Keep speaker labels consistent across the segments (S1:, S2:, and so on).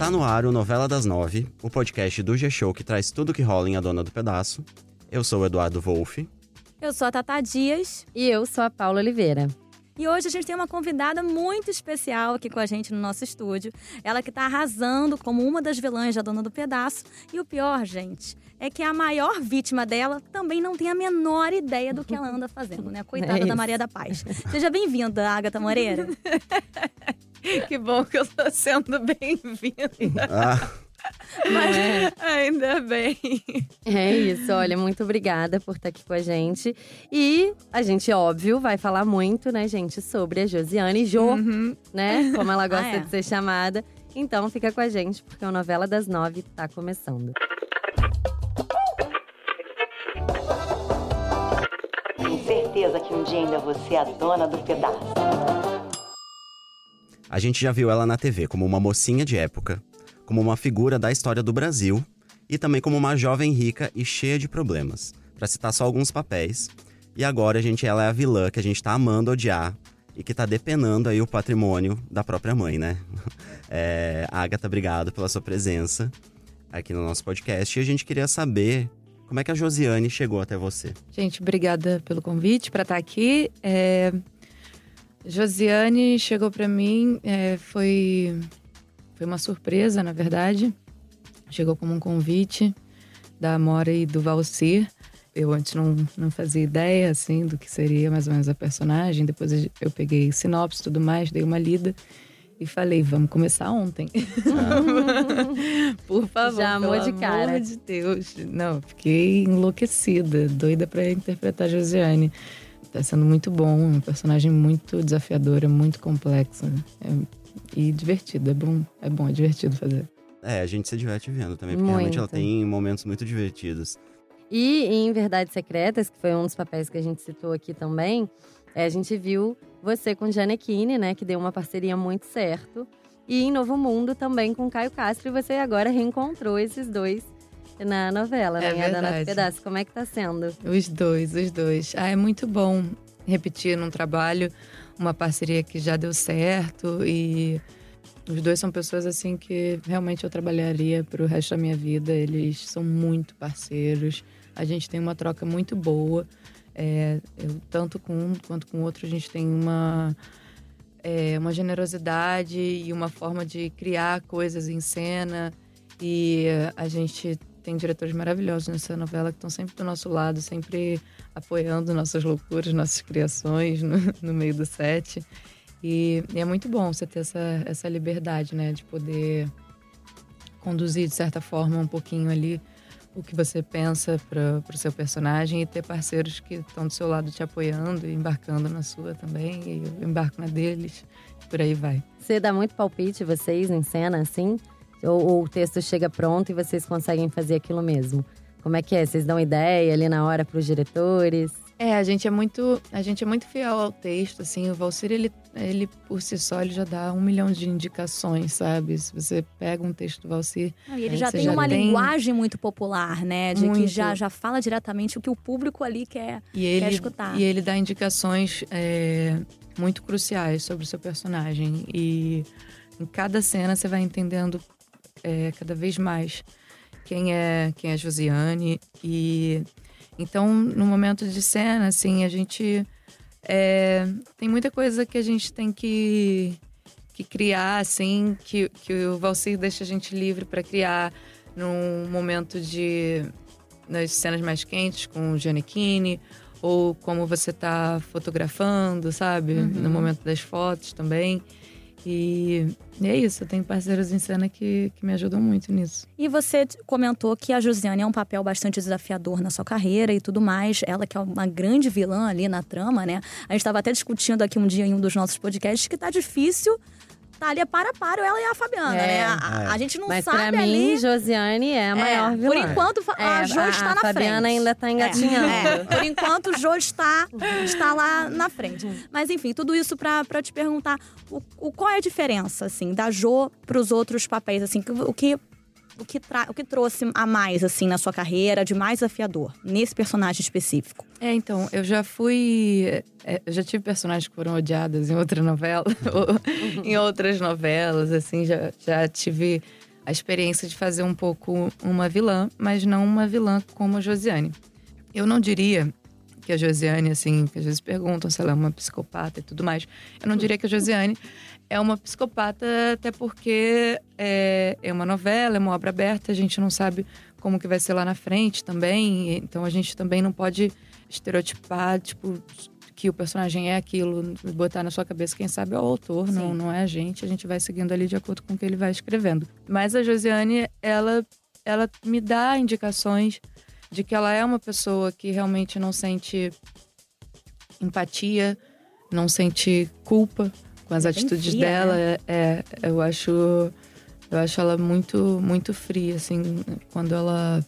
S1: Está no ar o Novela das Nove, o podcast do G-Show que traz tudo que rola em A Dona do Pedaço. Eu sou o Eduardo Wolff.
S2: Eu sou a Tata Dias.
S3: E eu sou a Paula Oliveira.
S2: E hoje a gente tem uma convidada muito especial aqui com a gente no nosso estúdio. Ela que tá arrasando como uma das vilãs da Dona do Pedaço. E o pior, gente, é que a maior vítima dela também não tem a menor ideia do que ela anda fazendo, né? Coitada
S3: É
S2: da Maria da Paz. Seja bem-vinda, Agatha Moreira.
S4: Que bom que eu tô sendo bem-vinda.
S1: Ah,
S4: Mas
S3: É.
S4: ainda bem.
S3: É isso, olha, muito obrigada por estar aqui com a gente. E a gente, óbvio, vai falar muito, né, gente, sobre a Josiane Jo,
S4: Uhum.
S3: né? Como ela gosta
S2: Ah, é.
S3: de ser chamada. Então fica com a gente, porque o Novela das Nove tá começando.
S5: Tenho certeza que um dia ainda você é a dona do pedaço.
S1: a gente já viu ela na TV como uma mocinha de época, como uma figura da história do Brasil e também como uma jovem rica e cheia de problemas, pra citar só alguns papéis. E agora a gente ela é a vilã que a gente tá amando odiar e que tá depenando aí o patrimônio da própria mãe, né? É, Agatha, obrigado pela sua presença aqui no nosso podcast e a gente queria saber como é que a Josiane chegou até você.
S4: Gente, obrigada pelo convite para estar aqui. É, Josiane chegou para mim, é, foi, foi uma surpresa, na verdade. Chegou como um convite da Amora e do Valcir. Eu antes não, não fazia ideia, assim, do que seria mais ou menos a personagem. Depois eu peguei sinopse e tudo mais, dei uma lida. E falei, vamos começar ontem. Por favor.
S3: Já amou
S4: pelo
S3: de cara.
S4: amor de Deus. Não, fiquei enlouquecida, doida pra interpretar a Josiane. Tá sendo muito bom, um personagem muito desafiadora, muito complexa. né? É- e divertido, é bom, é bom, é divertido fazer.
S1: É, a gente se diverte vendo também, porque realmente ela
S3: Muito.
S1: tem momentos muito divertidos.
S3: E em Verdades Secretas, que foi um dos papéis que a gente citou aqui também, é, a gente viu você com Janequine, né? Que deu uma parceria muito certo. E em Novo Mundo também com Caio Castro. E você agora reencontrou esses dois na novela,
S4: É
S3: né? A Dona do
S4: verdade.
S3: Pedaço. Como é que tá sendo?
S4: Os dois, os dois. Ah, é muito bom repetir num trabalho uma parceria que já deu certo e os dois são pessoas assim que realmente eu trabalharia pro resto da minha vida. Eles são muito parceiros. A gente tem uma troca muito boa. É, eu, tanto com um quanto com o outro, a gente tem uma, é, uma generosidade e uma forma de criar coisas em cena. E a gente tem diretores maravilhosos nessa novela que estão sempre do nosso lado, sempre apoiando nossas loucuras, nossas criações no, no meio do set. E, e é muito bom você ter essa, essa liberdade, né? De poder conduzir, de certa forma, um pouquinho ali o que você pensa para o seu personagem e ter parceiros que estão do seu lado te apoiando e embarcando na sua também. E eu embarco na deles. Por aí vai.
S3: Você dá muito palpite, vocês, em cena, assim? Ou, ou o texto chega pronto e vocês conseguem fazer aquilo mesmo? Como é que é? Vocês dão ideia ali na hora pros diretores?
S4: É, a gente é muito, a gente é muito fiel ao texto, assim, o Valcir, ele, ele por si só, ele já dá um milhão de indicações, sabe? Se você pega um texto do Valcir,
S2: E ele
S4: É,
S2: já tem
S4: já
S2: uma
S4: tem-
S2: linguagem muito popular, né? De que
S4: Muito.
S2: já, já fala diretamente o que o público ali quer.
S4: e ele,
S2: escutar.
S4: e ele dá indicações é, muito cruciais sobre o seu personagem. E em cada cena você vai entendendo é, cada vez mais quem é quem é Josiane. E então, no momento de cena, assim, a gente é, tem muita coisa que a gente tem que, que criar, assim, que, que o Valcir deixa a gente livre para criar num momento de nas cenas mais quentes com o Giannichini, ou como você tá fotografando, sabe? No momento das fotos também. E, é isso, eu tenho parceiros em cena que, que me ajudam muito nisso.
S2: E você comentou que a Josiane é um papel bastante desafiador na sua carreira e tudo mais. Ela que é uma grande vilã ali na trama, né? A gente estava até discutindo aqui um dia em um dos nossos podcasts que tá difícil tá ali para a paro ela e a Fabiana,
S3: É.
S2: né? A, a- a gente não
S3: Mas
S2: sabe
S3: pra mim,
S2: ali...
S3: Josiane é a maior
S2: É,
S3: vilã.
S2: Por enquanto, fa- a
S3: É,
S2: Jo
S3: a-
S2: está
S3: a
S2: na
S3: Fabiana
S2: frente.
S3: ainda tá engatinhando.
S2: É, é. Por enquanto, o Jo está, está lá na frente. Mas enfim, tudo isso pra, pra te perguntar o, o- qual é a diferença, assim, da Jo pros outros papéis, assim, que- o que... O que, o que trouxe a mais, assim, na sua carreira, de mais desafiador, nesse personagem específico?
S4: É, então, eu já fui. é, eu já tive personagens que foram odiadas em outra novela, em outras novelas, assim, já, já tive a experiência de fazer um pouco uma vilã, mas não uma vilã como a Josiane. Eu não diria que a Josiane, assim, que às vezes perguntam se ela é uma psicopata e tudo mais. Eu não diria que a Josiane é uma psicopata, até porque é, é uma novela, é uma obra aberta, a gente não sabe como que vai ser lá na frente também. Então a gente também não pode estereotipar, tipo, que o personagem é aquilo, botar na sua cabeça, quem sabe é o autor, não, não é a gente. A gente vai seguindo ali de acordo com o que ele vai escrevendo. Mas a Josiane, ela, ela me dá indicações de que ela é uma pessoa que realmente não sente empatia, não sente culpa com as
S2: É
S4: atitudes
S2: fria,
S4: dela.
S2: né?
S4: É, eu acho eu acho ela muito muito fria assim quando ela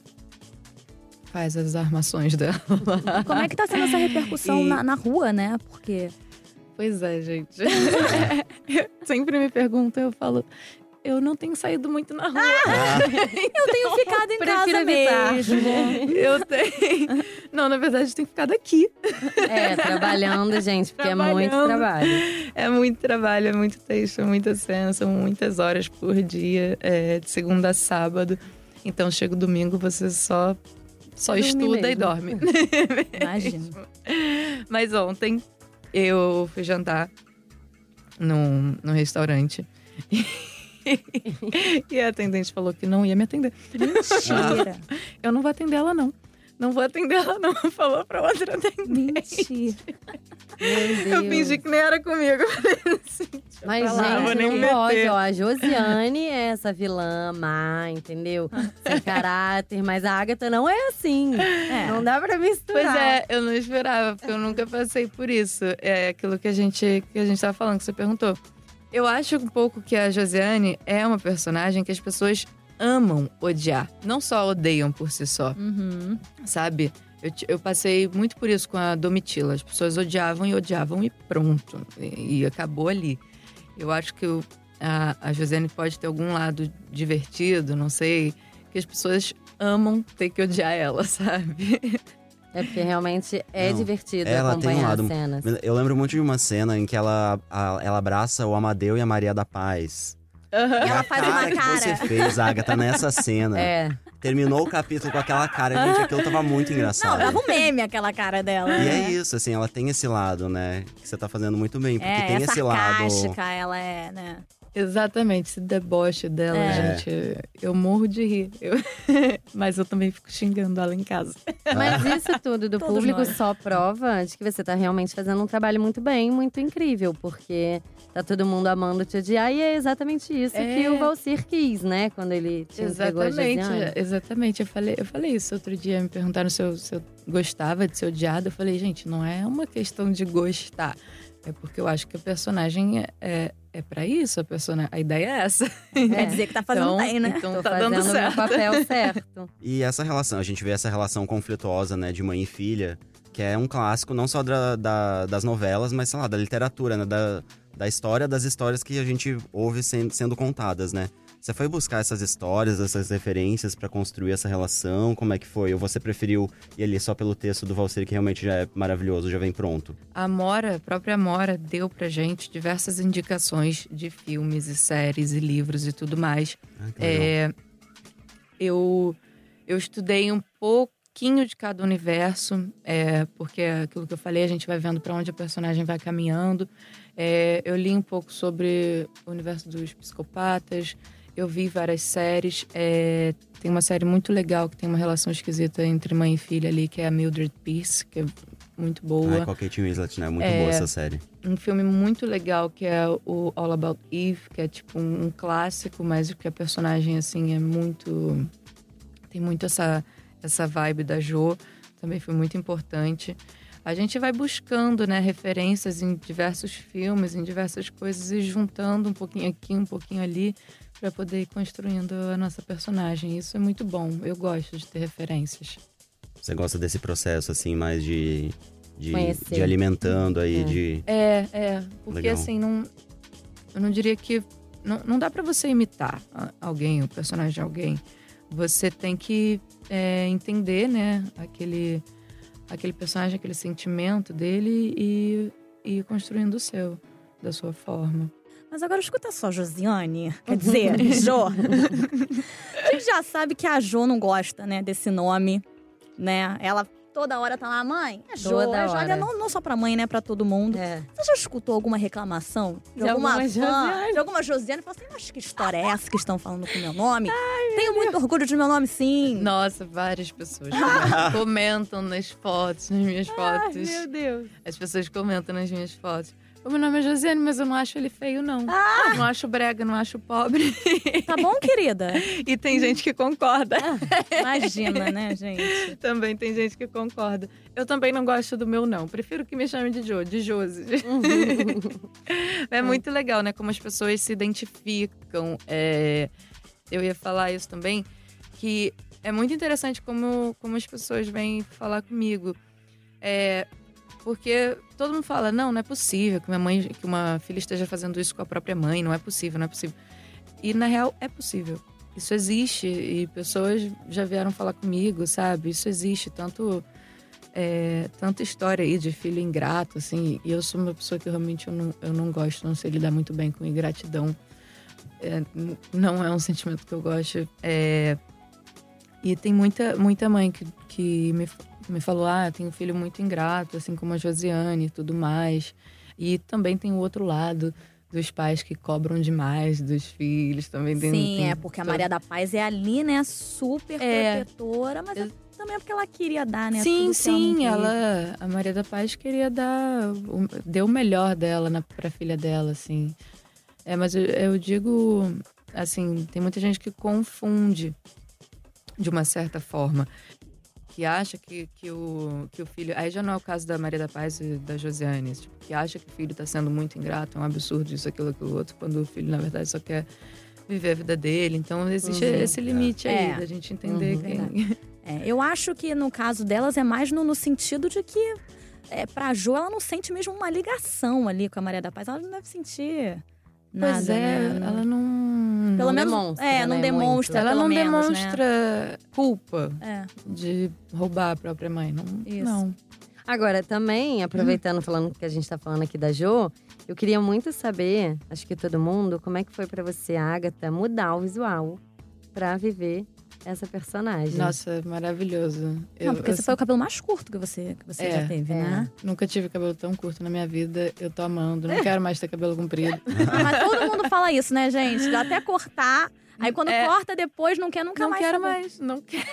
S4: faz as armações dela.
S2: Como é que tá sendo essa repercussão
S4: E-
S2: na, na rua, né? Porque
S4: Pois é, gente. Sempre me perguntam, eu falo, eu não tenho saído muito na rua.
S2: eu tenho ficado em casa
S3: evitar.
S2: mesmo.
S4: Eu tenho. Não, na verdade, tenho ficado aqui.
S3: É, trabalhando, gente, porque é muito
S4: Trabalhando.
S3: trabalho.
S4: É muito trabalho, é muito texto, é muita cena, são muitas horas por dia, é, de segunda a sábado. Então, chega o domingo, você só, só estuda e
S3: mesmo.
S4: dorme.
S2: Imagino.
S4: Mas ontem eu fui jantar num, num restaurante. e a atendente falou que não ia me atender.
S2: Mentira.
S4: Eu não vou atender ela, não. Não vou atender ela, não. Falou pra outra atendente.
S2: Mentira.
S4: Eu fingi que nem era comigo. Assim,
S3: Mas, gente, não
S4: me
S3: pode,
S4: meter.
S3: ó. A Josiane é essa vilã má, entendeu? Sem caráter, mas a Agatha não é assim.
S2: É.
S3: Não dá pra misturar.
S4: Pois é, eu não esperava, porque eu nunca passei por isso. É aquilo que a gente, que a gente tava falando, que você perguntou. Eu acho um pouco que a Josiane é uma personagem que as pessoas amam odiar. Não só odeiam por si só,
S2: Uhum.
S4: sabe? Eu, eu passei muito por isso com a Domitila. As pessoas odiavam e odiavam e pronto. E, e acabou ali. Eu acho que o- a, a Josiane pode ter algum lado divertido, não sei, que as pessoas amam ter que odiar ela, sabe?
S3: É porque realmente é
S1: Não,
S3: divertido
S1: ela tem um
S3: acompanhar
S1: lado-
S3: as cenas.
S1: Eu lembro muito de uma cena em que ela, a- ela abraça o Amadeu e a Maria da Paz.
S2: E
S1: E
S2: ela
S1: a
S2: faz uma
S1: que
S2: cara.
S1: você fez, Agatha, nessa cena.
S3: É.
S1: Terminou o capítulo com aquela cara, gente, aquilo tava muito
S2: Não,
S1: engraçado.
S2: dava um meme aquela cara dela.
S1: E
S2: né?
S1: é isso, assim, ela tem esse lado, né? Que você tá fazendo muito bem. Porque
S2: É,
S1: tem
S2: é
S1: esse lado.
S2: ela é, né?
S4: Exatamente, esse deboche dela,
S2: É.
S4: gente. Eu morro de rir. Eu- Mas eu também fico xingando ela em casa.
S3: Mas isso tudo do
S2: Todos
S3: público
S2: nós.
S3: só prova de que você tá realmente fazendo um trabalho muito bem, muito incrível, porque tá todo mundo amando te odiar e é exatamente isso
S4: É.
S3: que o Valcir quis, né? Quando ele te entregou a
S4: Exatamente,
S3: Josiane.
S4: exatamente. Eu falei, eu falei isso outro dia, me perguntaram se eu, se eu gostava de ser odiada. Eu falei, gente, não é uma questão de gostar. É porque eu acho que a personagem é, é, é para isso, a, persona, a ideia é essa.
S2: Quer dizer que tá fazendo
S4: então,
S2: bem, né?
S4: Então
S3: Tô
S4: tá
S3: fazendo
S4: dando certo.
S3: papel certo.
S1: E essa relação, a gente vê essa relação conflituosa, né, de mãe e filha, que é um clássico não só da, da- das novelas, mas, sei lá, da literatura, né, da, da história, das histórias que a gente ouve sendo, sendo contadas, né? Você foi buscar essas histórias, essas referências pra construir essa relação? Como é que foi? Ou você preferiu ir ali só pelo texto do Valser, que realmente já é maravilhoso, já vem pronto?
S4: A Amora, a própria Amora, deu pra gente diversas indicações de filmes e séries e livros e tudo mais.
S1: Ah.
S4: É, eu, eu estudei um pouquinho de cada universo, é, porque aquilo que eu falei, a gente vai vendo para onde a personagem vai caminhando. É, eu li um pouco sobre o universo dos psicopatas, eu vi várias séries. é, tem uma série muito legal que tem uma relação esquisita entre mãe e filha ali, que é a Mildred Pierce, que é muito boa
S1: Ai, com a Kate Winslet, né? Muito
S4: É.
S1: boa essa série.
S4: um filme muito legal que é o All About Eve, que é tipo um, um clássico, mas que a personagem assim é muito tem muito essa essa vibe da Jo, também foi muito importante. A gente vai buscando, né, referências em diversos filmes, em diversas coisas e juntando um pouquinho aqui, um pouquinho ali para poder ir construindo a nossa personagem. Isso é muito bom. Eu gosto de ter referências.
S1: Você gosta desse processo, assim, mais de. De,
S3: Conhecer.
S1: de ir alimentando aí,
S3: É.
S1: de.
S4: É, é. Porque
S1: Legal.
S4: assim, não. Eu não diria que. Não, não dá pra você imitar alguém, o personagem de alguém. Você tem que é, entender, né, aquele, aquele personagem, aquele sentimento dele e, e ir construindo o seu, da sua forma.
S2: Mas agora escuta só, Josiane. Quer dizer, Jo. a gente já sabe que a Jo não gosta, né, desse nome, né? Ela toda hora tá lá, mãe, é Jo.
S3: Toda
S2: É Jo.
S3: hora.
S2: Não, não só pra mãe, né, pra todo mundo.
S3: É.
S2: Você já escutou alguma reclamação de,
S3: De
S2: alguma
S3: alguma
S2: fã,
S3: Josiane?
S2: de alguma Josiane? Fala assim, mas que história é essa que estão falando com o meu nome? Tenho muito orgulho de meu nome, sim.
S4: Nossa, várias pessoas comentam, nas fotos, nas minhas fotos.
S3: Deus.
S4: As pessoas comentam nas minhas fotos. O meu nome é Josiane, mas eu não acho ele feio, não.
S2: Ah!
S4: Não acho brega, não acho pobre.
S2: Tá bom, querida?
S4: E tem gente que concorda.
S2: Imagina, né, gente?
S4: Também tem gente que concorda. Eu também não gosto do meu não. Prefiro que me chame de Jo, de Josi. é muito legal, né? Como as pessoas se identificam. É, Eu ia falar isso também, que é muito interessante como, como as pessoas vêm falar comigo. É, porque todo mundo fala, não, não é possível que minha mãe, que uma filha esteja fazendo isso com a própria mãe, não é possível, não é possível. E na real é possível. Isso existe e pessoas já vieram falar comigo, sabe? Isso existe, tanto é, tanta história aí de filho ingrato, assim. E eu sou uma pessoa que realmente eu não, eu não gosto, não sei lidar muito bem com ingratidão. É, não é um sentimento que eu gosto. É, e tem muita, muita mãe que, que me, me falou: ah, tem um filho muito ingrato, assim como a Josiane e tudo mais. E também tem o outro lado dos pais que cobram demais dos filhos. Também tem,
S2: Sim,
S4: tem
S2: é porque a
S4: todo-
S2: Maria da Paz é ali, né, super
S4: É.
S2: protetora, mas é
S4: Eu-
S2: também é porque ela queria dar, né?
S4: Sim, sim, ela,
S2: teve.
S4: a Maria da Paz queria dar, o- deu o melhor dela na, pra filha dela, assim. É, mas eu, eu digo, assim, tem muita gente que confunde de uma certa forma, que acha que, que, o, que o filho, aí já não é o caso da Maria da Paz e da Josiane, tipo, que acha que o filho tá sendo muito ingrato, é um absurdo isso, aquilo, aquilo outro, quando o filho, na verdade, só quer viver a vida dele. Então, existe
S3: Uhum.
S4: esse limite aí,
S2: É.
S4: da gente entender
S3: Uhum.
S4: quem...
S2: É, eu acho que no caso delas é mais no, no sentido de que é, pra Jo ela não sente mesmo uma ligação ali com a Maria da Paz. Ela não deve sentir nada,
S4: Pois é,
S2: né?
S4: Ela não...
S2: Pelo
S3: não
S2: menos,
S3: demonstra,
S2: é, não
S3: né,
S2: demonstra.
S4: Ela
S2: pelo
S4: não
S2: menos, né?
S4: demonstra culpa
S2: É.
S4: de roubar a própria mãe. Não.
S2: Isso.
S4: não.
S3: Agora, também, aproveitando falando que a gente tá falando aqui da Jo, eu queria muito saber, acho que todo mundo, como é que foi pra você, Agatha, mudar o visual pra viver essa personagem.
S4: Nossa, maravilhoso.
S2: Não,
S4: Eu,
S2: porque
S4: eu
S2: esse foi o cabelo mais curto que você, que você
S4: É,
S2: já teve,
S3: é.
S2: né?
S4: nunca tive cabelo tão curto na minha vida. Eu tô amando. Não quero mais ter cabelo comprido.
S2: Ah, Mas todo mundo fala isso, né, gente? Dá até cortar. Aí quando
S4: É.
S2: corta depois, não quer nunca
S4: não
S2: mais
S4: quero
S2: saber.
S4: mais. Não quero.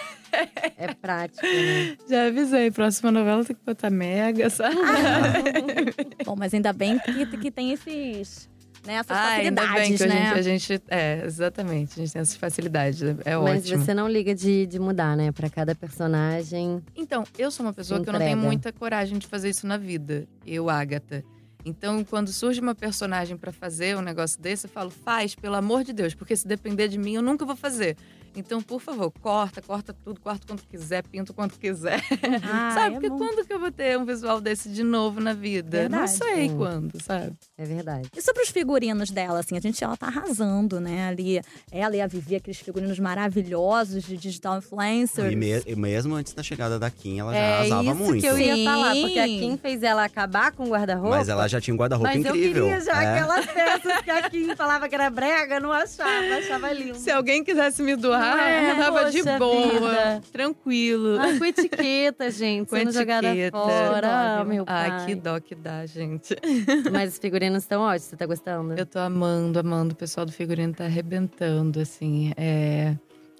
S3: É prático, né?
S4: Já avisei. Próxima novela tem que botar mega, sabe?
S2: Bom, mas ainda bem que, que tem esses, né, essas
S4: Ah, ainda bem
S2: facilidades,
S4: que a
S2: né?
S4: gente, a gente. É, exatamente. A gente tem essas facilidades. É
S3: Mas
S4: ótimo.
S3: você não liga de, de mudar, né? Pra cada personagem.
S4: Então, eu sou uma pessoa que eu não tenho muita coragem de fazer isso na vida. Eu, Agatha. Então, quando surge uma personagem pra fazer um negócio desse, eu falo, faz, pelo amor de Deus, porque se depender de mim, eu nunca vou fazer. Então, por favor, corta, corta tudo, corta quanto quiser, pinta quanto quiser.
S2: Ah,
S4: sabe?
S2: é
S4: Porque
S2: bom.
S4: quando que eu vou ter um visual desse de novo na vida? Não
S2: Verdade.
S4: sei
S3: Sim.
S4: quando, sabe?
S3: É verdade.
S2: E sobre os figurinos dela, assim, a gente, ela tá arrasando, né? Ali, ela e a Vivi, aqueles figurinos maravilhosos de digital influencer.
S1: E, me- e mesmo antes da chegada da Kim, ela já
S3: é
S1: arrasava
S3: isso
S1: muito.
S3: que eu ia
S2: Sim.
S3: falar, porque a Kim fez ela acabar com o guarda-roupa.
S1: Mas ela já tinha um guarda-roupa
S3: Mas
S1: incrível.
S3: eu queria já
S1: É.
S3: aquelas peças que a Kim falava que era brega, não achava, achava lindo.
S4: Se alguém quisesse me doar,
S3: Não é?
S4: eu tava de boa,
S3: vida.
S4: tranquilo.
S3: Ah, com etiqueta, gente,
S4: Com
S3: sendo jogada
S4: etiqueta.
S3: fora. Ah, meu pai.
S4: Ai, que dó que dá, gente.
S3: Mas os figurinos estão ótimos, você tá gostando?
S4: Eu tô amando, amando. O pessoal do figurino tá arrebentando, assim. É,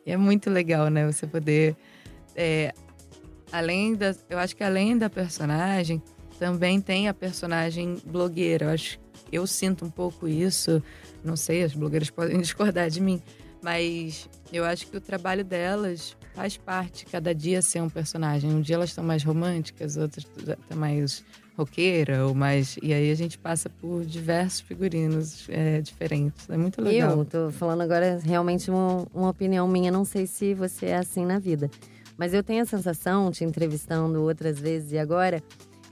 S4: é muito legal, né? Você poder. é, além da. Eu acho que além da personagem, também tem a personagem blogueira. Eu acho. Eu sinto um pouco isso. Não sei, as blogueiras podem discordar de mim. Mas eu acho que o trabalho delas faz parte, cada dia ser um personagem. Um dia elas estão mais românticas, outras estão mais roqueira, ou mais. E aí a gente passa por diversos figurinos é, diferentes. É muito legal.
S3: Eu tô falando agora realmente uma, uma opinião minha, não sei se você é assim na vida. Mas eu tenho a sensação, te entrevistando outras vezes e agora,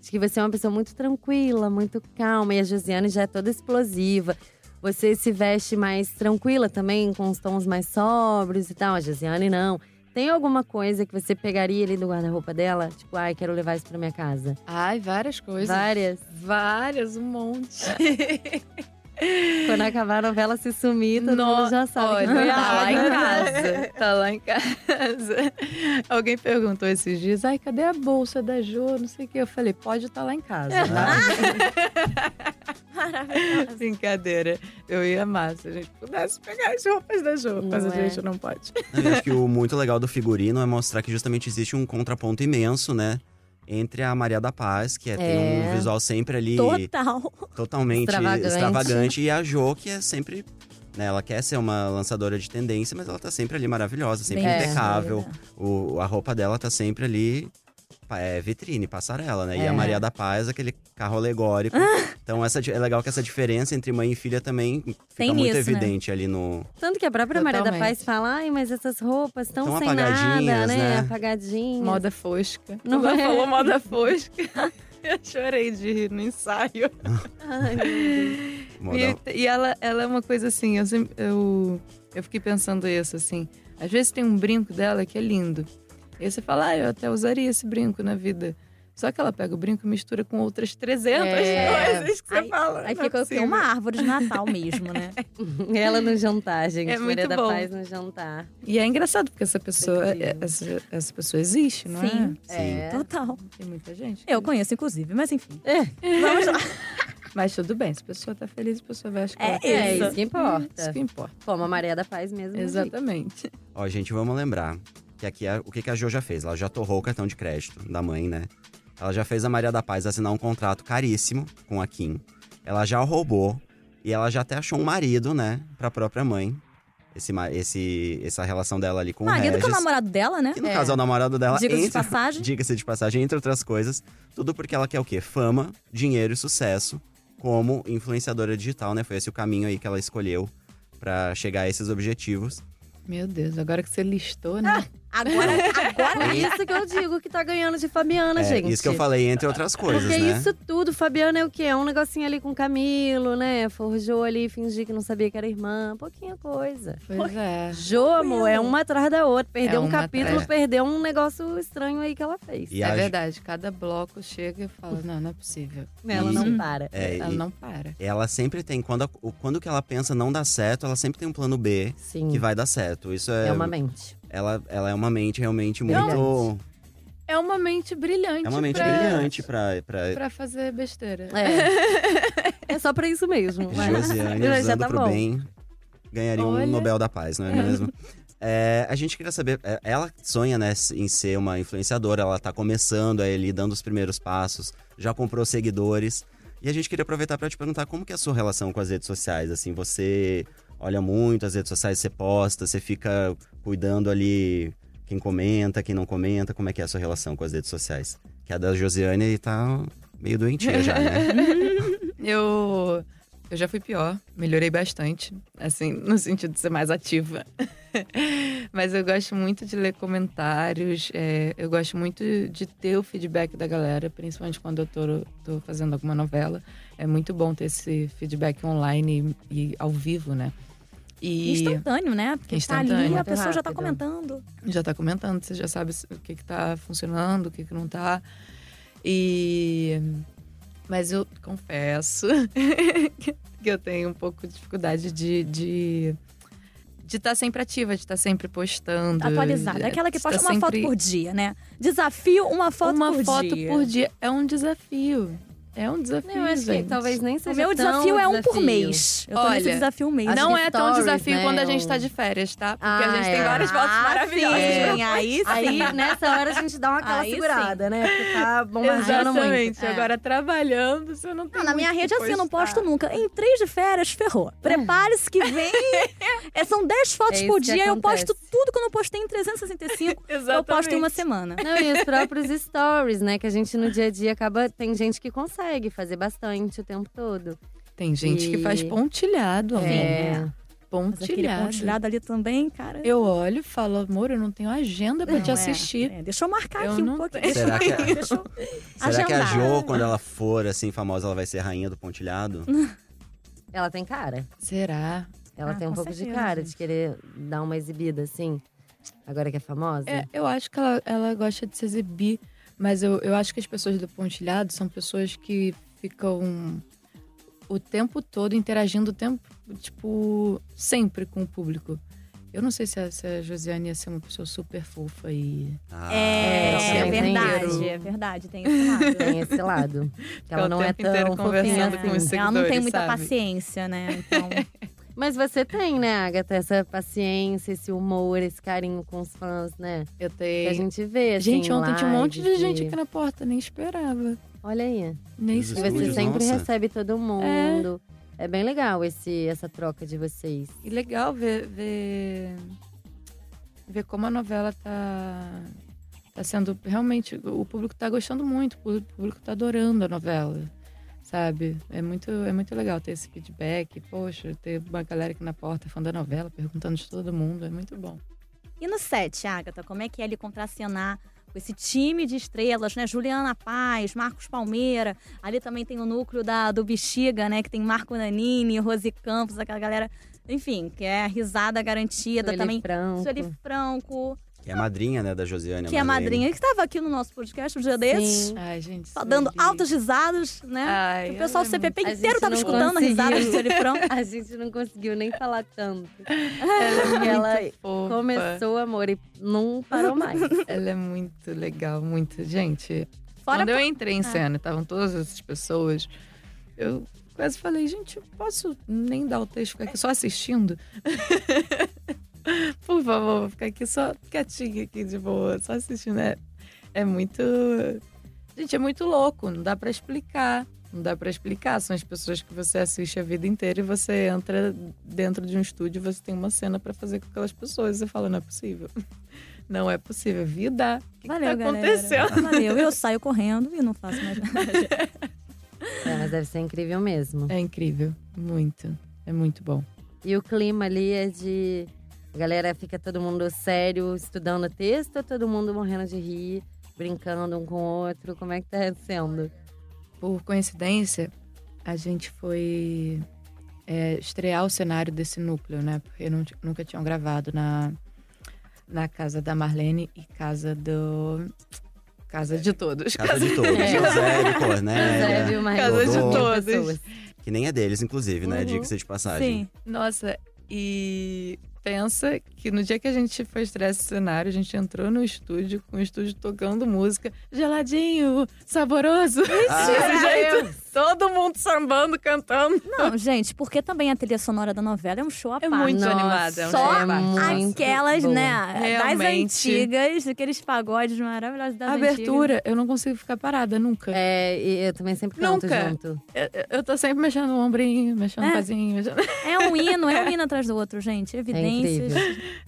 S3: de que você é uma pessoa muito tranquila, muito calma. E a Josiane já é toda explosiva. Você se veste mais tranquila também, com os tons mais sóbrios e tal. A Josiane não. Tem alguma coisa que você pegaria ali do guarda-roupa dela? Tipo, ai, quero levar isso pra minha casa.
S4: Ai, várias coisas.
S3: Várias.
S4: Várias, um monte.
S3: Quando acabar a novela se sumir, todo
S4: No-
S3: mundo já sabe
S4: Olha,
S3: que
S4: tá lá em casa. Tá lá em casa. Alguém perguntou esses dias, ai, cadê a bolsa da Jo? Não sei o que. Eu falei, pode estar lá em casa, tá?
S2: Maravilhoso.
S4: Brincadeira. Eu ia amar se a gente pudesse pegar as roupas da Jo, mas a
S3: é?
S4: gente não pode.
S1: Eu acho que o muito legal do figurino é mostrar que justamente existe um contraponto imenso, né? Entre a Maria da Paz, que é, tem um
S3: É.
S1: visual sempre ali
S2: Total.
S1: totalmente
S3: Extravagante.
S1: extravagante. E a Jo, que é sempre. Né, ela quer ser uma lançadora de tendência, mas ela tá sempre ali maravilhosa, sempre
S2: Bem
S1: impecável. O, a roupa dela tá sempre ali. É vitrine, passarela, né? E
S3: É.
S1: a Maria da Paz, aquele carro alegórico. Então essa, é legal que essa diferença entre mãe e filha também fica
S2: Tem
S1: muito
S2: nisso, né?
S1: evidente ali no.
S3: Tanto que a própria Maria da
S4: Totalmente.
S3: Paz fala, ai, mas essas roupas estão
S1: Tão
S3: sem nada, né?
S1: né?
S3: Apagadinhas.
S4: Moda fosca.
S3: Não
S4: ela
S3: é?
S4: falou moda fosca, eu chorei de rir no ensaio.
S3: Ai, meu Deus.
S4: E, e ela, ela é uma coisa assim, eu, eu, eu fiquei pensando isso, assim. Às vezes tem um brinco dela que é lindo. E aí você fala, ah, eu até usaria esse brinco na vida. Só que ela pega o brinco e mistura com outras 300
S3: É.
S4: coisas que você
S2: Aí-
S4: fala.
S2: Aí
S4: é
S2: fica
S4: possível.
S2: uma árvore de Natal mesmo, né?
S3: Ela no jantar, gente.
S4: É muito
S3: Maria da
S4: bom.
S3: Paz no jantar.
S4: E é engraçado, porque essa pessoa,
S3: incrível.
S4: essa, essa pessoa existe, não
S2: Sim.
S4: é?
S3: É.
S2: Total.
S4: Tem muita gente.
S2: Eu conheço, inclusive, mas enfim.
S3: É.
S2: Vamos lá.
S4: Mas tudo bem, se a pessoa tá feliz, a pessoa vai achar que
S2: É
S3: É
S2: Isso.
S3: isso que importa.
S4: Isso que importa.
S3: Como a Maria da Paz mesmo.
S4: Exatamente.
S1: Ó, gente, vamos lembrar que aqui é o que, que a Jo já fez. Ela já torrou o cartão de crédito da mãe, né? Ela já fez a Maria da Paz assinar um contrato caríssimo com a Kim. Ela já roubou e ela já até achou um marido, né, pra própria mãe. Esse, esse, essa relação dela ali com o
S2: Marido que é o namorado dela, né?
S1: Que no
S3: É.
S1: caso é o namorado dela.
S2: Diga-se de passagem.
S1: Diga-se de passagem, entre outras coisas. Tudo porque ela quer o quê? Fama, dinheiro e sucesso como influenciadora digital, né? Foi esse o caminho aí que ela escolheu pra chegar a esses objetivos.
S4: Meu Deus, agora que você listou, né?
S2: Agora, agora
S3: Por isso que eu digo que tá ganhando de Fabiana,
S1: É,
S3: gente.
S1: isso que eu falei, entre outras coisas,
S3: Porque
S1: né?
S3: isso tudo, Fabiana é o quê? É um negocinho ali com Camilo, né? Forjou ali, fingir que não sabia que era irmã. Pouquinha coisa.
S4: Pois é.
S3: Jô, amor, é uma atrás da outra. Perdeu
S4: É
S3: um capítulo,
S4: atrás-
S3: perdeu um negócio estranho aí que ela fez.
S1: E
S4: é
S1: a-
S4: verdade, cada bloco chega e fala, não, não é possível.
S3: Ela
S1: e-
S3: não para.
S1: É,
S4: Ela
S1: e
S4: não para.
S1: ela sempre tem, quando, quando que ela pensa não dá certo, ela sempre tem um plano B
S3: Sim.
S1: que vai dar certo. Isso é.
S3: É uma mente.
S1: Ela, ela é uma mente realmente muito.
S4: É uma mente brilhante.
S1: É uma mente
S4: pra,
S1: brilhante pra, pra
S4: Pra fazer besteira.
S3: É. é só pra isso mesmo.
S1: Josiane
S3: Já tá
S1: pro
S3: bom.
S1: bem. Ganharia
S4: Olha.
S1: um Nobel da Paz, não é mesmo? É, a gente queria saber, é, ela sonha né, em ser uma influenciadora, ela tá começando aí, ali, dando os primeiros passos, já comprou seguidores. E a gente queria aproveitar para te perguntar como que é a sua relação com as redes sociais, assim, você olha muito as redes sociais, você posta, você fica cuidando ali quem comenta, quem não comenta, como é que é a sua relação com as redes sociais? Que a da Josiane tá meio doentia já, né?
S4: Eu, eu já fui pior, melhorei bastante, assim, no sentido de ser mais ativa. Mas eu gosto muito de ler comentários, é, eu gosto muito de ter o feedback da galera, principalmente quando eu tô, tô fazendo alguma novela. É muito bom ter esse feedback online e, e ao vivo, né? E
S2: Instantâneo, né? Porque tá ali,
S4: Instantâneo.
S2: a pessoa já tá
S3: Rápido.
S2: comentando.
S4: já tá comentando, você já sabe o que que tá funcionando, o que que não tá. E mas eu confesso que eu tenho um pouco de dificuldade de de de estar sempre ativa, de estar sempre postando.
S2: Atualizada.
S4: de-
S2: É aquela que posta uma foto
S4: sempre-
S2: por dia, né? Desafio, uma foto
S4: uma
S2: por
S4: foto
S2: dia.
S4: por dia é um desafio. É um desafio,
S3: Eu acho que
S4: gente.
S3: talvez nem seja
S2: O meu
S3: tão
S2: desafio é um por
S3: desafio.
S2: mês. Eu tô nesse
S4: Olha,
S2: desafio um mês.
S4: Não
S3: que
S4: é tão
S3: stories,
S4: desafio
S3: né,
S4: quando a gente tá de férias, tá? Porque
S3: Ah,
S4: a gente tem
S3: é.
S4: várias fotos
S2: Ah,
S4: maravilhosas.
S2: Sim, aí sim.
S3: Aí, nessa hora, a gente dá uma aquela
S2: Aí sim.
S3: segurada, né? Porque tá bombardeando
S4: Exatamente.
S3: muito. É.
S4: Agora trabalhando, você não tem
S2: Não, na minha rede
S4: que
S2: assim, eu não posto nunca. Em três de férias, ferrou. Prepare-se que vem. É, são 10 fotos
S3: É
S2: por
S3: que
S2: dia. Eu posto tudo que eu não postei em 365. eu posto em
S4: Exatamente.
S2: uma semana.
S3: Não, e os próprios stories, né? Que a gente no dia a dia acaba. Tem gente que consegue fazer bastante o tempo todo.
S4: Tem gente que
S3: E-
S4: faz pontilhado, amor.
S3: É.
S4: Pontilhado.
S2: pontilhado ali também, cara.
S4: Eu olho e falo, amor, eu não tenho agenda pra
S2: Não,
S4: te
S2: é,
S4: assistir.
S2: é, deixa eu marcar
S4: Eu
S2: aqui um
S4: não
S2: pouquinho.
S1: Será que, a-
S2: deixa eu
S1: será que a. Jo, quando ela for assim famosa, ela vai ser rainha do pontilhado?
S3: Ela tem cara.
S4: Será?
S3: Ela
S2: Ah,
S3: tem um pouco de
S2: certeza,
S3: cara
S2: gente.
S3: de querer dar uma exibida, assim. Agora que é famosa.
S4: É, eu acho que ela, ela gosta de se exibir, mas eu, eu acho que as pessoas do pontilhado são pessoas que ficam o tempo todo interagindo o tempo, tipo, sempre com o público. Eu não sei se a, se a Josiane ia ser uma pessoa super fofa e.
S1: Ah,
S2: É, é
S3: tem
S2: verdade, é verdade, tem esse lado.
S3: Tem esse lado. Ela não é
S4: tempo inteiro
S3: tão fofinha
S4: conversando com os
S3: assim.
S2: Ela não tem muita
S4: sabe?
S2: paciência, né? Então,
S3: Mas você tem, né, Agatha? Essa paciência, esse humor, esse carinho com os fãs, né?
S4: Eu
S3: Que
S4: tenho.
S3: a gente vê, assim,
S4: Gente, ontem tinha um monte de gente aqui na porta, nem esperava.
S3: Olha aí.
S4: Nem
S3: E
S4: esperava.
S3: você sempre
S1: nossa.
S3: recebe todo mundo. É. bem legal esse, essa troca de vocês.
S4: E legal ver, ver, ver como a novela tá, tá sendo realmente. O público tá gostando muito, o público tá adorando a novela. Sabe? É muito, é muito legal ter esse feedback. Poxa, ter uma galera aqui na porta fã da novela, perguntando de todo mundo. É muito bom.
S2: E no set, Agatha, como é que é ele contracenar com esse time de estrelas, né? Juliana Paz, Marcos Palmeira. Ali também tem o núcleo da, do Bexiga, né? Que tem Marco Nanini, Rose Campos, aquela galera. Enfim, que é a risada garantida
S3: Sueli
S2: também.
S3: Franco.
S2: Sueli Franco,
S1: que é a madrinha, né, da Josiane.
S2: que é a madrinha, que estava aqui no nosso podcast um dia desses.
S3: Sim.
S4: Ai, gente.
S2: Só dando
S4: Sueli.
S2: altas risadas, né?
S4: Ai,
S2: o pessoal do CPP inteiro
S3: gente
S2: tava
S3: não
S2: escutando a risada
S3: conseguiu.
S2: Sueli Franco.
S3: A gente não conseguiu nem falar tanto.
S4: Ela é
S3: ela começou, amor, e não parou mais.
S4: Ela é muito legal, muito. Gente,
S2: Fora
S4: quando eu entrei em cena, estavam todas essas pessoas, eu quase falei, gente, eu posso nem dar o texto, ficar aqui só assistindo? Por favor, vou ficar aqui só quietinha aqui de boa, só assistindo. É, é muito. Gente, é muito louco, não dá pra explicar. Não dá pra explicar. São as pessoas que você assiste a vida inteira e você entra dentro de um estúdio e você tem uma cena pra fazer com aquelas pessoas. E você fala, não é possível. Não é possível. Vida. O que, que
S2: Valeu,
S4: tá
S2: galera.
S4: acontecendo?
S2: Valeu. Eu saio correndo e não faço mais nada.
S3: É, mas deve ser incrível mesmo.
S4: É incrível. Muito. É muito bom.
S3: E o clima ali é de. A galera fica todo mundo sério, estudando texto, ou todo mundo morrendo de rir, brincando um com o outro. Como é que tá sendo?
S4: Por coincidência, a gente foi é, estrear o cenário desse núcleo, né? Porque não, nunca tinham gravado na, na casa da Marlene e casa do. Casa de todos.
S1: Casa de todos.
S3: É.
S1: José,
S3: José,
S1: Cornélia.
S3: viu, mais
S4: Casa
S1: de
S4: todos.
S3: pessoas.
S1: Que nem é deles, inclusive, né?
S4: Uhum.
S1: Diga-se de passagem.
S2: Sim.
S4: Nossa, e pensa que no dia que a gente foi estrear esse cenário, a gente entrou no estúdio, com o estúdio tocando música, geladinho, saboroso.
S1: Ah,
S4: Desse jeito, todo mundo sambando, cantando.
S2: Não, gente, porque também a trilha sonora da novela é um show à
S4: É
S2: parte.
S4: muito
S3: Nossa,
S4: animada. É um
S2: Só
S4: show à
S3: é
S4: parte.
S3: muito
S2: Aquelas,
S3: boa.
S2: né, das
S4: Realmente.
S2: antigas, aqueles pagodes maravilhosos das
S4: A abertura, eu não consigo ficar parada nunca.
S3: É, e eu também sempre canto
S4: Nunca.
S3: junto.
S4: Eu, eu tô sempre mexendo no ombrinho, mexendo
S2: É.
S4: no pezinho. Mexendo...
S2: antigas. É um hino, é um hino atrás do outro, gente. Evidências.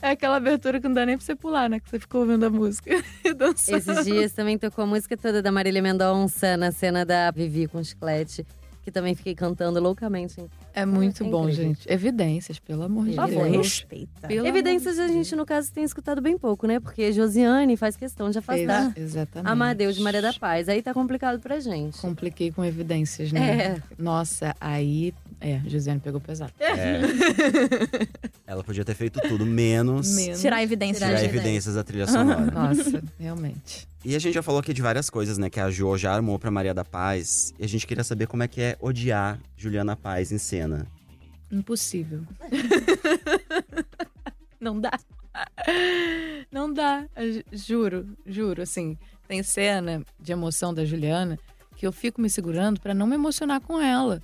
S4: É aquela abertura que não dá nem pra você pular, né? Que você ficou ouvindo a música e dançando.
S3: Esses dias também tocou a música toda da Marília Mendonça na cena da Vivi com chiclete. Que também fiquei cantando loucamente.
S4: É muito
S3: É
S4: bom, gente. Evidências, pelo amor de
S2: Por favor,
S3: Evidências.
S4: Deus.
S2: respeita.
S4: Pelo
S3: Evidências a gente, no caso, tem escutado bem pouco, né? Porque Josiane faz questão de afastar
S4: Ex- Exatamente.
S3: Amadeus de Maria da Paz. Aí tá complicado pra gente.
S4: Compliquei com evidências, né?
S3: É.
S4: Nossa, aí. É, Josiane pegou pesado.
S1: É. Ela podia ter feito tudo menos
S4: Menos.
S2: Tirar evidências.
S3: Tirar
S1: tirar
S3: evidências.
S1: evidências da trilha sonora.
S4: Nossa, realmente.
S1: E a gente já falou aqui de várias coisas, né? Que a Jo já armou pra Maria da Paz. E a gente queria saber como é que é odiar Juliana Paz em cena.
S4: Impossível. Não dá. Não dá. Juro, juro. Assim, tem cena de emoção da Juliana que eu fico me segurando pra não me emocionar com ela.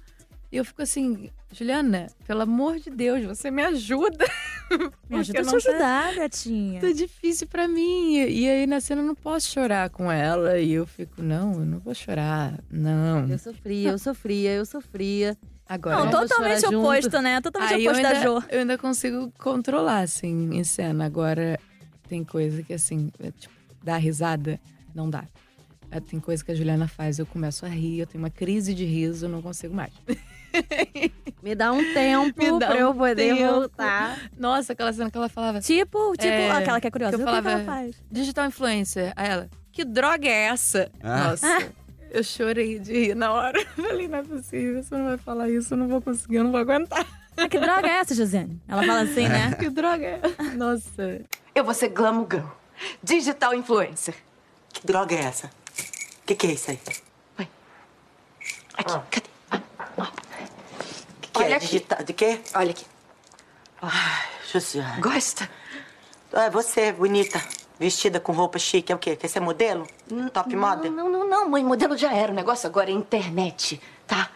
S4: E eu fico assim, Juliana, pelo amor de Deus, você me ajuda.
S2: Me ajuda a te
S4: tá-
S2: ajudar, gatinha.
S4: Tá difícil pra mim. E e aí na cena eu não posso chorar com ela. E eu fico, não, eu não vou chorar. Não.
S3: Eu sofria, eu sofria, eu sofria.
S4: Agora.
S2: Não,
S3: Vamos
S2: totalmente
S3: chorar junto.
S2: oposto, né? Totalmente
S4: Aí eu
S2: oposto
S4: ainda,
S2: da Jo.
S4: eu ainda consigo controlar, assim, em cena. Agora, tem coisa que, assim, é, tipo, dar risada, não dá. É, Tem coisa que a Juliana faz, eu começo a rir, eu tenho uma crise de riso, eu não consigo mais.
S3: Me dá um tempo
S4: Me dá
S3: pra eu
S4: um
S3: poder
S4: tempo.
S3: voltar.
S4: Nossa, aquela cena que ela falava,
S2: Tipo, tipo,
S4: É,
S2: aquela que é curiosa.
S4: que eu
S2: o que
S4: falava-
S2: ela faz?
S4: digital influencer. Aí ela, que droga é essa?
S1: Ah.
S4: Nossa, eu chorei de rir na hora. Eu falei, não é possível, você não vai falar isso, eu não vou conseguir, eu não vou aguentar.
S2: Ah, que droga é essa, Josiane? Ela fala assim, né?
S4: Que droga é essa? Nossa.
S6: Eu vou ser Glamour Girl. Digital influencer. Que droga é essa? O que, que é isso aí? Vai. Aqui, cadê? Ah, ó. que
S7: Olha
S6: é?
S7: aqui.
S6: Digital... De quê?
S7: Olha aqui.
S6: Ai, Josiane.
S7: Gosta?
S6: É você, bonita. Vestida com roupa chique. É o quê? Quer ser modelo? Top model?
S7: Não, não, não, mãe. Modelo já era. O negócio agora é internet, tá?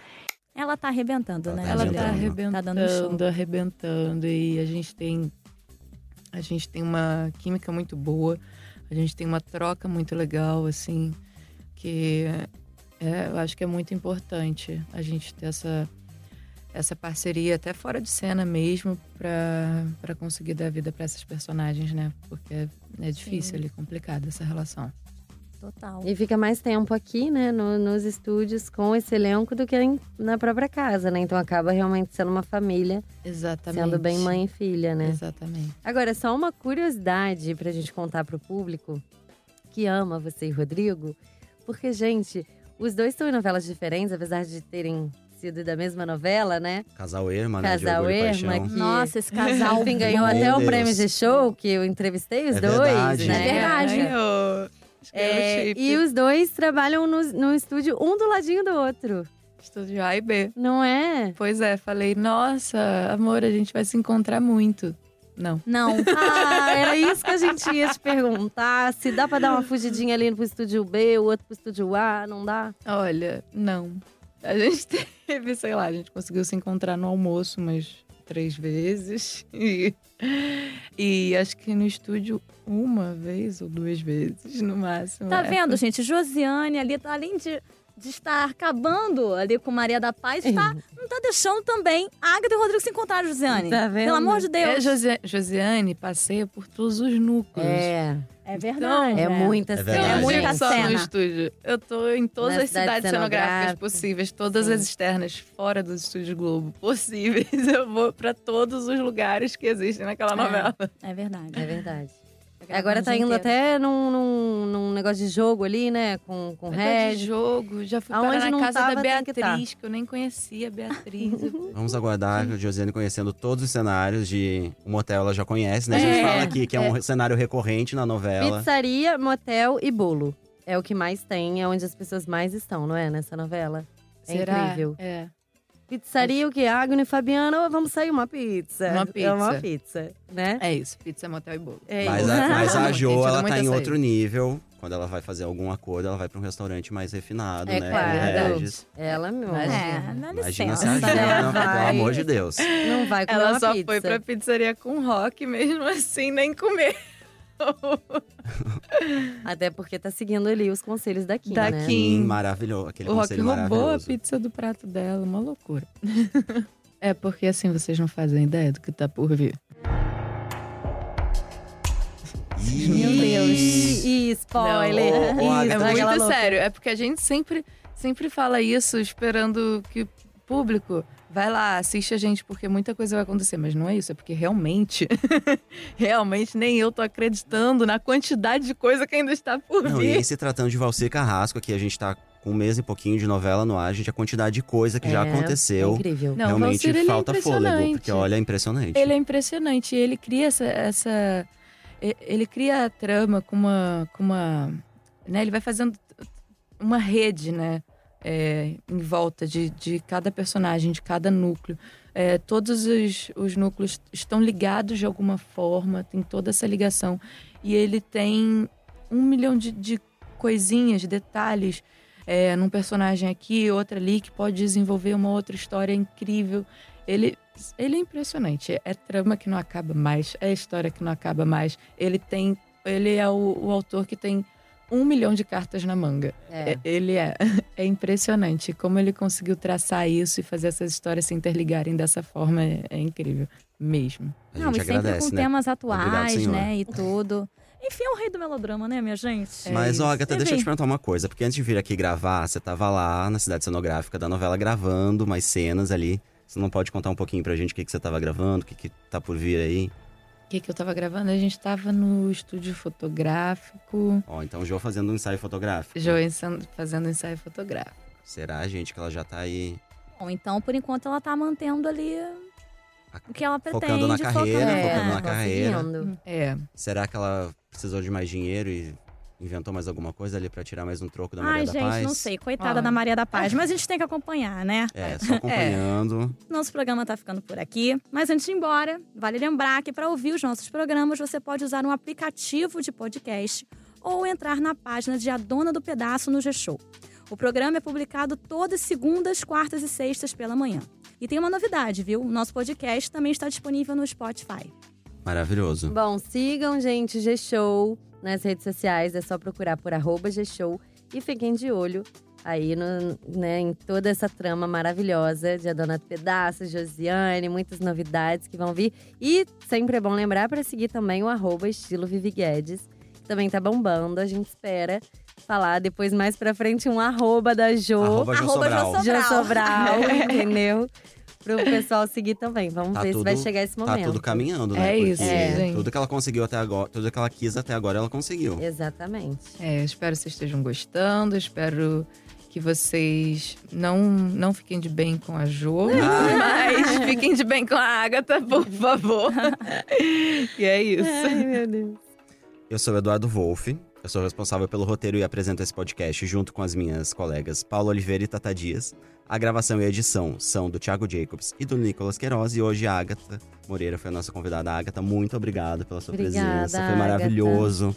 S2: Ela tá arrebentando, né?
S4: Ela tá
S2: Juliana?
S4: arrebentando,
S2: Tá dando show.
S4: arrebentando. E a gente tem. A gente tem uma química muito boa. A gente tem uma troca muito legal, assim. Que é, eu acho que é muito importante a gente ter essa, essa parceria, até fora de cena mesmo, pra, pra conseguir dar vida pra essas personagens, né? Porque é, é difícil ali, complicada essa relação.
S2: Total.
S3: E fica mais tempo aqui, né, no- nos estúdios com esse elenco do que em- na própria casa, né? Então acaba realmente sendo uma família,
S4: Exatamente.
S3: sendo bem mãe e filha, né?
S4: Exatamente.
S3: Agora, só uma curiosidade pra gente contar pro público que ama você e Rodrigo, porque, gente, os dois estão em novelas diferentes, apesar de terem da mesma novela, né?
S1: Casal Erma, né?
S3: Casal Erma, que
S2: Nossa, esse casal
S3: enfim, ganhou
S1: Meu
S3: até o prêmio de show, que eu entrevistei os
S1: É
S3: dois,
S1: verdade.
S3: né?
S2: É verdade.
S3: É, e os dois trabalham no, no estúdio, um do ladinho do outro,
S4: Estúdio A e B.
S3: não é?
S4: Pois é, falei, nossa, amor, a gente vai se encontrar muito. Não.
S2: Não.
S3: Ah, era isso que a gente ia te perguntar. Se dá pra dar uma fugidinha ali pro estúdio B, o outro pro estúdio A, não dá?
S4: Olha, não. A gente teve, sei lá, a gente conseguiu se encontrar no almoço umas três vezes. E, e acho que no estúdio uma vez ou duas vezes, no máximo.
S2: Tá
S4: É,
S2: vendo, gente? Josiane ali, além de, de estar acabando ali com Maria da Paz, está, não tá deixando também a Agatha e o Rodrigo se encontrar, Josiane.
S3: Tá vendo?
S2: Pelo amor de
S4: É,
S2: Deus.
S4: Josi- Josiane passeia por todos os núcleos.
S3: É,
S2: É verdade.
S3: é
S2: né?
S3: muita
S1: É
S3: cena.
S2: É
S4: Eu
S2: muita
S4: não só
S2: cena.
S4: no estúdio. Eu tô em todas
S3: Na
S4: as
S3: cidade
S4: cidades cenográficas
S3: cenográfica.
S4: possíveis, todas
S3: Sim.
S4: as externas, fora dos estúdios Globo possíveis. Eu vou pra todos os lugares que existem naquela novela.
S2: É verdade.
S3: É verdade. Agora tá indo
S2: inteiro.
S3: até num, num, num negócio de jogo ali, né? Com, com
S4: Negócio de jogo, já fui
S3: Aonde
S4: parar na casa
S3: tava,
S4: da
S3: que tá.
S4: Beatriz, que eu nem conhecia a Beatriz.
S1: Vamos aguardar a Josiane conhecendo todos os cenários de o motel, ela já conhece, né? A
S3: É,
S1: gente fala aqui que é um cenário recorrente na novela.
S3: Pizzaria, motel e bolo. É o que mais tem, é onde as pessoas mais estão, não é? Nessa novela. É
S4: Será?
S3: incrível.
S4: É.
S3: Pizzaria, o que? Agnes e Fabiana, vamos sair uma pizza.
S4: Uma
S3: É uma
S4: pizza.
S3: pizza, né?
S4: É isso, pizza, motel e bolo.
S3: É
S1: Mas
S3: isso.
S1: a, mas a Jo, ela tá em outro nível. Quando ela vai fazer algum acordo, ela vai pra um restaurante mais refinado,
S3: É
S1: né?
S3: claro.
S1: Com Regis.
S3: Ela, meu.
S4: Imagina.
S2: É, dá
S1: Imagina se
S2: licença.
S1: a Jo, não, pelo amor de Deus.
S3: Não vai comer
S4: Ela só
S3: pizza.
S4: foi pra pizzaria com rock, mesmo assim, nem comer.
S3: Até porque tá seguindo ali os conselhos da Kim,
S4: Da
S3: né?
S4: Kim.
S1: Sim, maravilhoso. Aquele
S4: o Rock
S1: conselho
S4: roubou a pizza do prato dela, uma loucura. é porque assim vocês não fazem ideia do que tá por vir.
S2: Meu Deus.
S3: Ih, spoiler.
S1: Não, Agatha,
S4: É
S1: Tá
S4: muito sério, é porque a gente sempre, sempre fala isso esperando que público vai lá, assiste a gente, porque muita coisa vai acontecer. Mas não é isso, é porque realmente, realmente nem eu tô acreditando na quantidade de coisa que ainda está por
S1: Não,
S4: vir.
S1: e se tratando de Valcir Carrasco, que a gente tá com um mês e pouquinho de novela no ar, gente, a quantidade de coisa que já
S3: É,
S1: aconteceu.
S3: É incrível.
S4: Não,
S1: realmente
S4: é
S1: falta fôlego,
S4: impressionante.
S1: porque olha, é impressionante.
S4: Ele é impressionante. Ele cria essa. essa ele cria a trama com uma. Com uma né? Ele vai fazendo uma rede, né? É, em volta de, de cada personagem, de cada núcleo. É, todos os, os núcleos estão ligados de alguma forma, tem toda essa ligação. E ele tem um milhão de, de coisinhas, detalhes, é, num personagem aqui, outra ali, que pode desenvolver uma outra história incrível. Ele, ele é impressionante. É trama que não acaba mais, é história que não acaba mais. Ele tem. Ele é o, o autor que tem um milhão de cartas na manga.
S3: É.
S4: É, Ele é, é impressionante. Como ele conseguiu traçar isso e fazer essas histórias se interligarem dessa forma é, é incrível. Mesmo.
S1: A
S2: Não,
S1: gente
S2: e sempre
S1: agradece,
S2: com
S1: né?
S2: temas atuais,
S1: Obrigado,
S2: né? E tudo. Enfim, é o rei do melodrama, né, minha gente?
S4: É
S1: Mas,
S4: isso.
S1: ó, Agatha, deixa eu te perguntar uma coisa. Porque antes de vir aqui gravar, você tava lá na cidade cenográfica da novela gravando umas cenas ali. Você não pode contar um pouquinho pra gente o que, que você tava gravando, o que, que tá por vir aí?
S4: O que, que eu tava gravando? A gente tava no estúdio fotográfico,
S1: Ó, então o Jô fazendo um ensaio fotográfico.
S4: Joe ensan- fazendo ensaio fotográfico.
S1: Será, gente, que ela já tá aí
S2: Bom, então, por enquanto, ela tá mantendo ali o que ela pretende.
S1: Focando na carreira,
S2: focando-
S1: focando
S2: é.
S1: na carreira.
S3: conseguindo.
S4: É.
S1: Será que ela precisou de mais dinheiro e inventou mais alguma coisa ali pra tirar mais um troco da Maria
S2: Ai,
S1: da
S2: gente,
S1: Paz?
S2: não sei. Coitada
S4: Ai.
S2: da Maria da Paz. Mas a gente tem que acompanhar, né?
S1: É, só acompanhando.
S2: Nosso programa tá ficando por aqui. Mas antes de ir embora, vale lembrar que para ouvir os nossos programas você pode usar um aplicativo de podcast ou entrar na página de A Dona do Pedaço no G-Show. O programa é publicado todas segundas, quartas e sextas pela manhã. E tem uma novidade, viu? O nosso podcast também está disponível no Spotify.
S1: Maravilhoso.
S3: Bom, sigam, gente, G-Show nas redes sociais. É só procurar por arroba G-Show. E fiquem de olho aí no, né, em toda essa trama maravilhosa de A Dona do Pedaço, Josiane, muitas novidades que vão vir. E sempre é bom lembrar para seguir também o arroba estilo Vivi Guedes, que também tá bombando. A gente espera falar depois mais pra frente um arroba da Jo.
S1: Arroba Sobral.
S2: Sobral.
S3: Jo Sobral, entendeu? Pro pessoal seguir também. Vamos
S1: Tá
S3: ver se vai
S1: tudo-
S3: chegar esse
S1: Tá
S3: momento.
S1: tudo caminhando, né?
S4: É
S1: Porque
S4: isso,
S3: gente.
S1: Tudo que ela conseguiu até agora, tudo que ela quis até agora, ela conseguiu.
S3: Exatamente.
S4: É, espero que vocês estejam gostando. Espero que vocês não, não fiquem de bem com a Jo, mas fiquem de bem com a Agatha, por favor. e é isso.
S3: Ai, meu Deus.
S1: Eu sou o Eduardo Wolff. Eu sou responsável pelo roteiro e apresento esse podcast junto com as minhas colegas Paulo Oliveira e Tata Dias. A gravação e a edição são do Thiago Jacobs e do Nicolas Queiroz. E hoje a Agatha Moreira foi a nossa convidada. Agatha, muito obrigado pela sua
S3: Obrigada,
S1: presença. Foi
S3: Agatha.
S1: maravilhoso.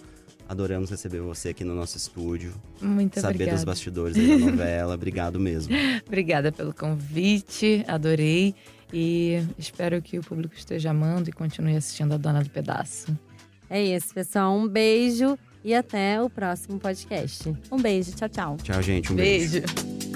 S1: Adoramos receber você aqui no nosso estúdio.
S4: Muito
S1: saber
S4: obrigada.
S1: dos bastidores aí da novela. Obrigado mesmo.
S4: Obrigada pelo convite, adorei. E espero que o público esteja amando e continue assistindo a Dona do Pedaço.
S3: É isso, pessoal. Um beijo e até o próximo podcast.
S2: Um beijo, tchau, tchau.
S1: Tchau, gente. Um beijo.
S4: Beijo.